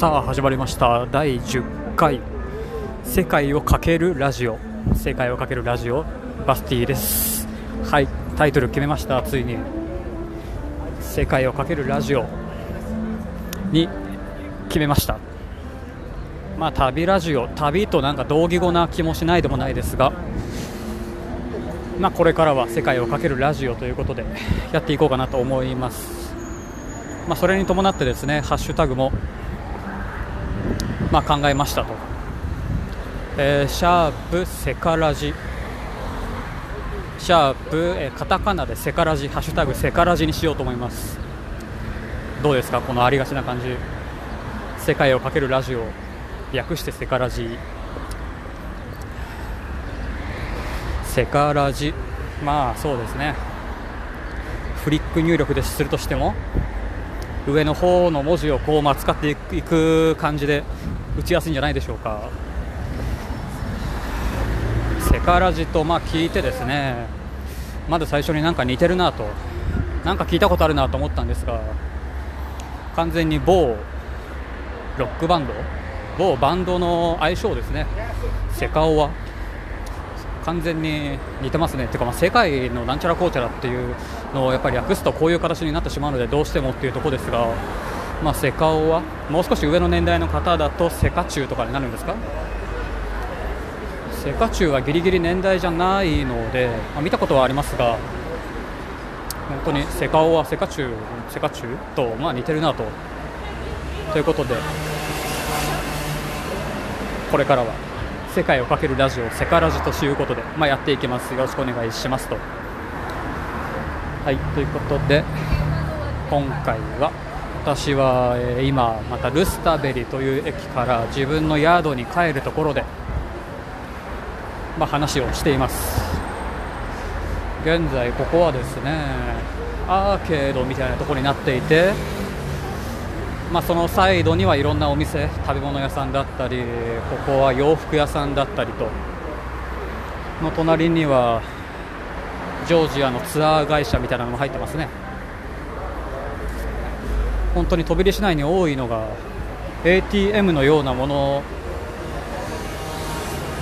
さあ始まりました。第10回。世界をかけるラジオ。世界をかけるラジオ。バスティです。はいタイトル決めました。ついに。世界をかけるラジオ。に決めました。まあ旅ラジオ。旅となんか同義語な気もしないでもないですが。まあこれからは世界をかけるラジオということでやっていこうかなと思います。まあそれに伴ってですねハッシュタグもまあ、考えましたと、えー、シャープセカラジ。シャープ、えー、カタカナでセカラジハッシュタグセカラジにしようと思います。どうですか？このありがちな感じ。世界をかけるラジオ略してセカラジ。セカラジ。まあそうですね。フリック入力でするとしても上の方の文字をこう、まあ、使っていく感じで打ちやすいんじゃないでしょうか。セカラジとまあ聞いてですね。まず最初になんか似てるなと。なんか聞いたことあるなと思ったんですが完全に某ロックバンド某バンドの相性ですね。セカオは。完全に似てますね、てかまあ世界のなんちゃらこうちゃらっていうのをやっぱり訳すとこういう形になってしまうのでどうしてもっていうところですが、まあ、セカオはもう少し上の年代の方だとセカチュウとかになるんですか？セカチュウはギリギリ年代じゃないので、まあ、見たことはありますが本当にセカオはセカチュウセカチュウとまあ似てるなと。ということでこれからは世界をかけるラジオセカラジということで、まあ、やっていきます。よろしくお願いしますと。はいということで今回は私は、今またルスタベリという駅から自分のヤードに帰るところで、まあ、話をしています。現在ここはですねアーケードみたいなところになっていてまあ、そのサイドにはいろんなお店食べ物屋さんだったりここは洋服屋さんだったりとの隣にはジョージアのツアー会社みたいなのも入ってますね。本当に飛び出市内に多いのが ATM のようなもの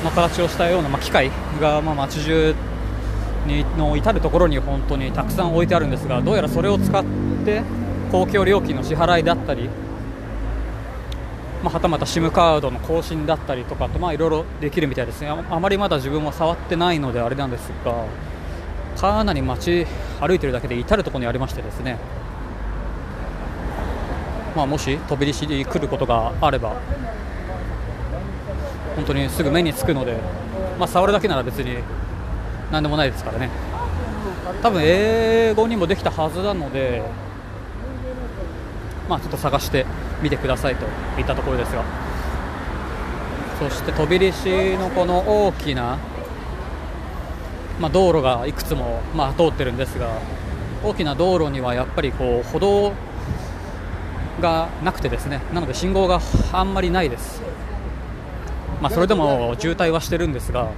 の形をしたような、まあ、機械がまあ街中にの至る所に本当にたくさん置いてあるんですがどうやらそれを使って公共料金の支払いだったり、まあ、はたまた SIM カードの更新だったりとかと、いろいろできるみたいですね。あまりまだ自分は触ってないのであれなんですがかなり街歩いてるだけで至る所にありましてですね、まあ、もし飛び出しに来ることがあれば本当にすぐ目につくので、まあ、触るだけなら別に何でもないですからね。多分英語にもできたはずなのでまあ、ちょっと探してみてくださいといったところですが。そして飛び石のこの大きな、まあ、道路がいくつも、まあ、通ってるんですが大きな道路にはやっぱりこう歩道がなくてですねなので信号があんまりないです、まあ、それでも渋滞はしてるんですが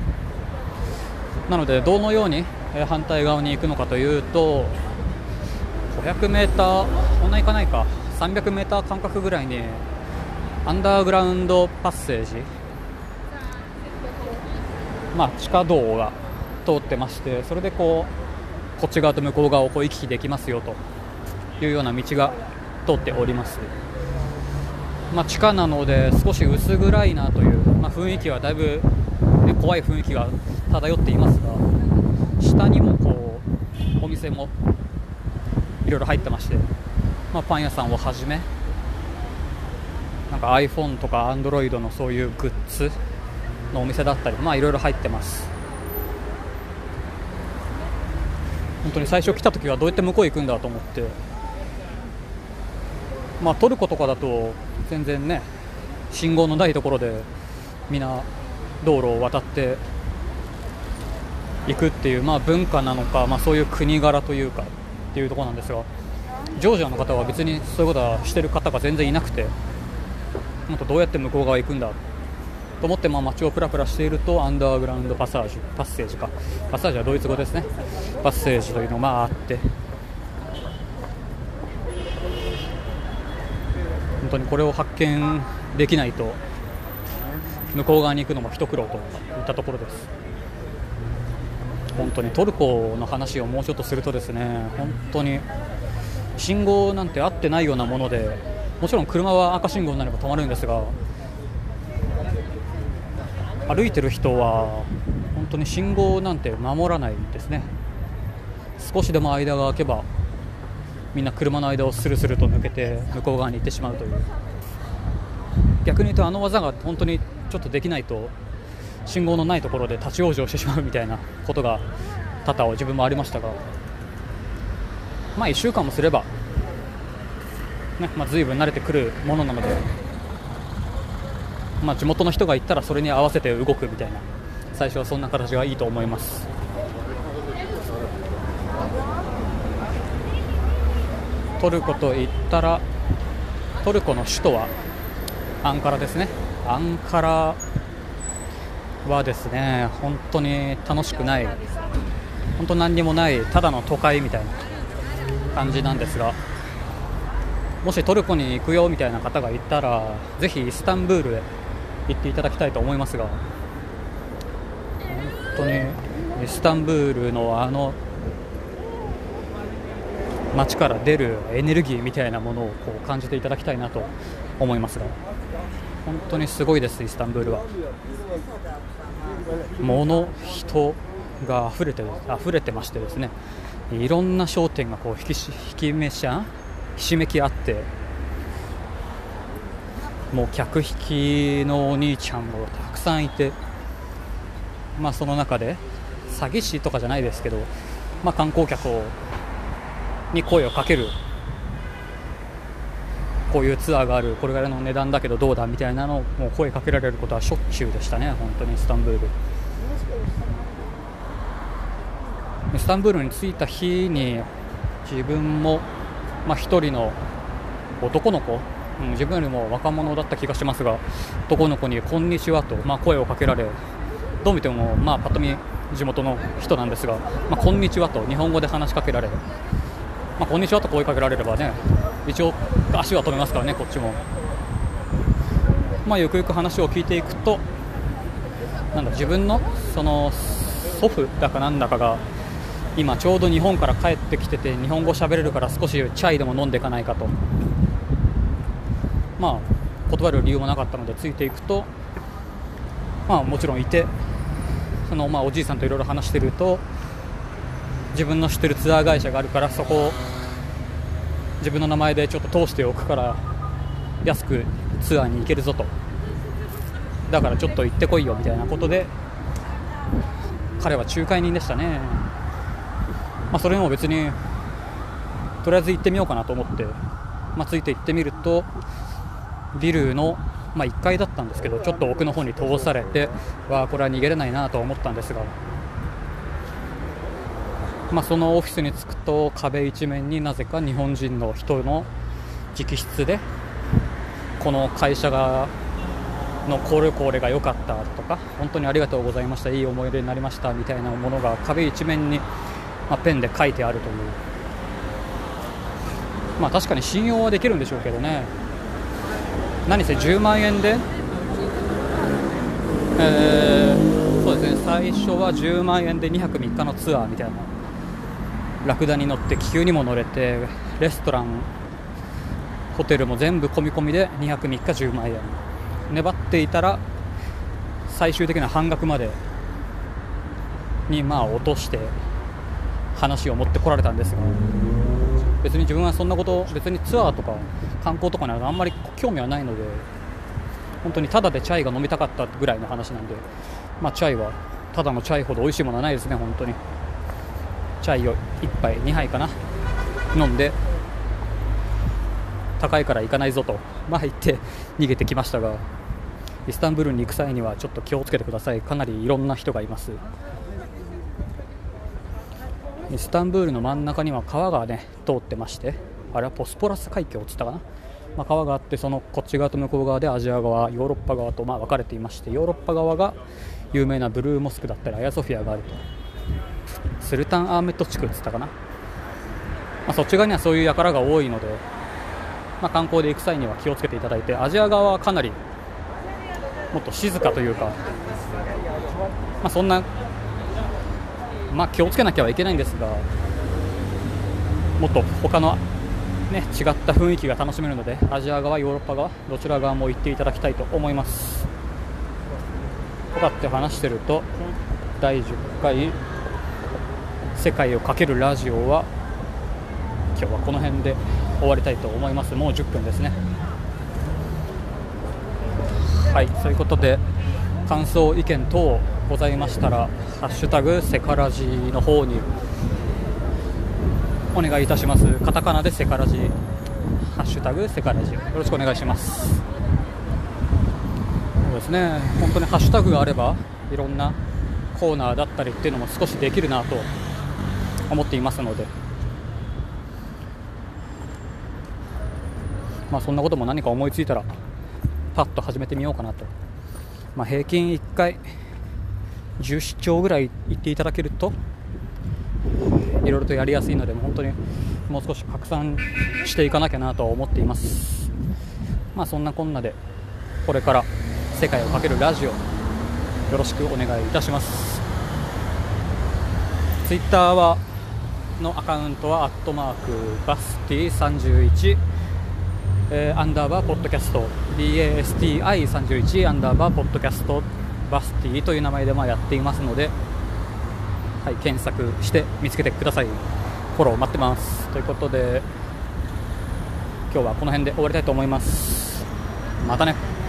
なのでどのように反対側に行くのかというと 500m そんな行かないか。300m 間隔ぐらいにアンダーグラウンドパッセージ、まあ、地下道が通ってましてそれでこうこっち側と向こう側をこう行き来できますよというような道が通っております、まあ、地下なので少し薄暗いなという、まあ、雰囲気はだいぶ、ね、怖い雰囲気が漂っていますが下にもこうお店もいろいろ入ってましてまあ、パン屋さんをはじめなんか iPhone とか Android のそういうグッズのお店だったりまあいろいろ入ってます。本当に最初来た時はどうやって向こう行くんだと思ってまあトルコとかだと全然ね信号のないところでみんな道路を渡って行くっていう、まあ、文化なのか、まあ、そういう国柄というかっていうところなんですがジョージアの方は別にそういうことはしてる方が全然いなくてもっとどうやって向こう側行くんだと思ってまあ街をプラプラしているとアンダーグラウンドパサージパッセージか。パッサージはドイツ語ですね。パッセージというのがあって当にこれを発見できないと向こう側に行くのも一苦労といったところです。本当にトルコの話をもうちょっとするとですね本当に信号なんて合ってないようなものでもちろん車は赤信号になれば止まるんですが歩いてる人は本当に信号なんて守らないですね。少しでも間が空けばみんな車の間をスルスルと抜けて向こう側に行ってしまうという。逆に言うとあの技が本当にちょっとできないと信号のないところで立ち往生してしまうみたいなことが多々自分もありましたがまあ1週間もすれば、ねまあ、随分慣れてくるものなので、まあ、地元の人が行ったらそれに合わせて動くみたいな最初はそんな形がいいと思います。トルコといったらトルコの首都はアンカラですね。アンカラはですね本当に楽しくない。本当何にもないただの都会みたいな感じなんですがもしトルコに行くよみたいな方がいたらぜひイスタンブールへ行っていただきたいと思いますが本当にイスタンブールのあの街から出るエネルギーみたいなものをこう感じていただきたいなと思いますが本当にすごいですイスタンブールは。物人が溢れて溢れてましてですねいろんな商店がこう引き引きめしゃひしめき合ってもう客引きのお兄ちゃんもたくさんいて、まあ、その中で詐欺師とかじゃないですけど、まあ、観光客をに声をかける。こういうツアーがある。これぐらいの値段だけどどうだみたいなのをもう声かけられることはしょっちゅうでしたね。本当に。イスタンブール。イスタンブールに着いた日に自分も、まあ、1人の男の子、うん、自分よりも若者だった気がしますが男の子に「こんにちはと」まあ、声をかけられどう見ても、まあ、ぱっと見地元の人なんですが「まあ、こんにちは」と日本語で話しかけられまあ、こんにちはと声かけられればね一応足は止めますからねこっちも。まあゆくゆく話を聞いていくとなんだ自分のその祖父だかなんだかが今ちょうど日本から帰ってきてて日本語喋れるから少しチャイでも飲んでいかないかと。まあ断る理由もなかったのでついていくとまあもちろんいてそのまあおじいさんといろいろ話していると自分の知ってるツアー会社があるからそこを自分の名前でちょっと通しておくから安くツアーに行けるぞと。だからちょっと行ってこいよみたいなことで彼は仲介人でしたね、まあ、それも別にとりあえず行ってみようかなと思って、まあ、ついて行ってみるとビルの、まあ、1階だったんですけどちょっと奥の方に通されてわあこれは逃げれないなと思ったんですがまあ、そのオフィスに着くと壁一面になぜか日本人の人の直筆でこの会社がのこれこれが良かったとか本当にありがとうございましたいい思い出になりましたみたいなものが壁一面に、まあ、ペンで書いてあるという。まあ確かに信用はできるんでしょうけどね。何せ10万円で、えー、そうですね。最初は10万円で2泊3日のツアーみたいな。ラクダに乗って気球にも乗れてレストランホテルも全部込み込みで2泊3日10万円粘っていたら最終的な半額までにまあ落として話を持ってこられたんですが別に自分はそんなこと別にツアーとか観光とかにはあんまり興味はないので本当にただでチャイが飲みたかったぐらいの話なんでまあチャイはただのチャイほど美味しいものはないですね本当に。チャイを1杯2杯かな。飲んで高いから行かないぞと、まあ、言って逃げてきましたがイスタンブールに行く際にはちょっと気をつけてください。かなりいろんな人がいます。イスタンブールの真ん中には川がね通ってましてあれはポスポラス海峡っつったかな、まあ、川があってそのこっち側と向こう側でアジア側ヨーロッパ側とまあ分かれていましてヨーロッパ側が有名なブルーモスクだったりアヤソフィアがあると。スルタンアーメット地区って言ったかな、まあ、そっち側にはそういう輩が多いのでまあ、観光で行く際には気をつけていただいてアジア側はかなりもっと静かというか、まあ、そんな、まあ、気をつけなきゃいけないんですがもっと他の、ね、違った雰囲気が楽しめるのでアジア側、ヨーロッパ側どちら側も行っていただきたいと思います。とかって話してると第10回「世界をかけるラジオは」今日はこの辺で終わりたいと思います。もう10分ですね。はいそういうことで感想意見等ございましたら「ハッシュタグセカラジ」の方にお願いいたします。カタカナでセカラジハッシュタグセカラジ。よろしくお願いします。そうですね。本当にハッシュタグがあればいろんなコーナーだったりっていうのも少しできるなと思っていますので。まあ、そんなことも何か思いついたらパッと始めてみようかなと、まあ、平均1回17兆ぐらい言っていただけるといろいろとやりやすいので本当にもう少し拡散していかなきゃなとは思っています。まあそんなこんなでこれから世界をかけるラジオよろしくお願いいたします。ツイッターはのアカウントはアットマークバスティ31え、アンダーバーポッドキャスト BASTI31 アンダーバーポッドキャストバスティという名前でまやっていますので、はい、検索して見つけてください。フォロー待ってます。ということで今日はこの辺で終わりたいと思います。またね。